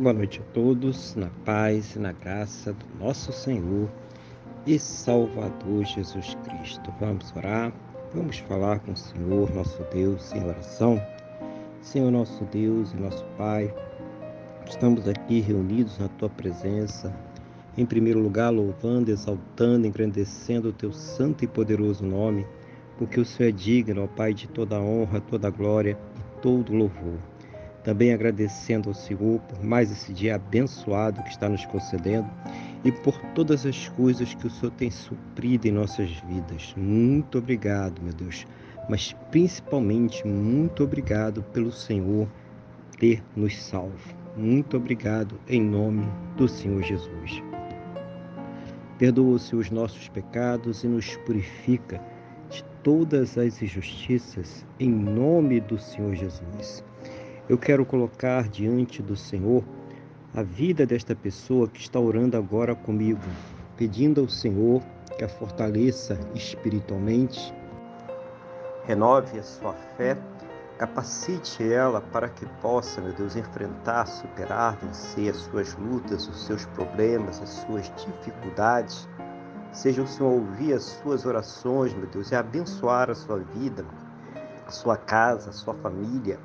Boa noite a todos, na paz e na graça do nosso Senhor e Salvador Jesus Cristo. Vamos orar, vamos falar com o Senhor, nosso Deus, em oração. Senhor, nosso Deus e nosso Pai, estamos aqui reunidos na Tua presença, em primeiro lugar, louvando, exaltando, engrandecendo o Teu santo e poderoso nome, porque o Senhor é digno, ó Pai, de toda honra, toda glória e todo louvor. Também agradecendo ao Senhor por mais esse dia abençoado que está nos concedendo e por todas as coisas que o Senhor tem suprido em nossas vidas. Muito obrigado, meu Deus. Mas principalmente, muito obrigado pelo Senhor ter nos salvo. Muito obrigado em nome do Senhor Jesus. Perdoa-se os nossos pecados e nos purifica de todas as injustiças em nome do Senhor Jesus. Eu quero colocar diante do Senhor a vida desta pessoa que está orando agora comigo, pedindo ao Senhor que a fortaleça espiritualmente, renove a sua fé, capacite ela para que possa, meu Deus, enfrentar, superar, vencer as suas lutas, os seus problemas, as suas dificuldades. Seja o Senhor ouvir as suas orações, meu Deus, e abençoar a sua vida, a sua casa, a sua família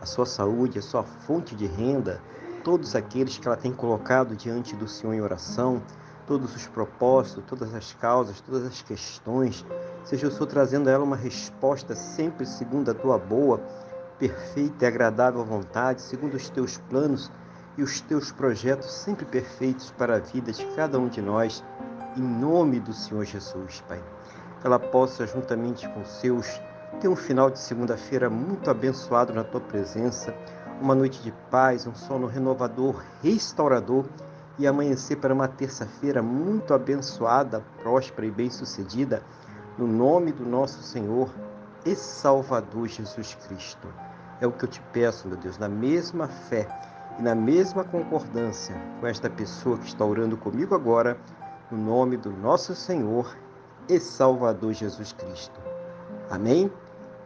a sua saúde, a sua fonte de renda, todos aqueles que ela tem colocado diante do Senhor em oração, todos os propósitos, todas as causas, todas as questões, seja o Senhor trazendo a ela uma resposta sempre segundo a tua boa, perfeita e agradável vontade, segundo os teus planos e os teus projetos sempre perfeitos para a vida de cada um de nós, em nome do Senhor Jesus, Pai. Que ela possa, juntamente com seus Tenha um final de segunda-feira muito abençoado na tua presença, uma noite de paz, um sono renovador, restaurador e amanhecer para uma terça-feira muito abençoada, próspera e bem-sucedida, no nome do nosso Senhor e Salvador Jesus Cristo. É o que eu te peço, meu Deus, na mesma fé e na mesma concordância com esta pessoa que está orando comigo agora, no nome do nosso Senhor e Salvador Jesus Cristo. Amém?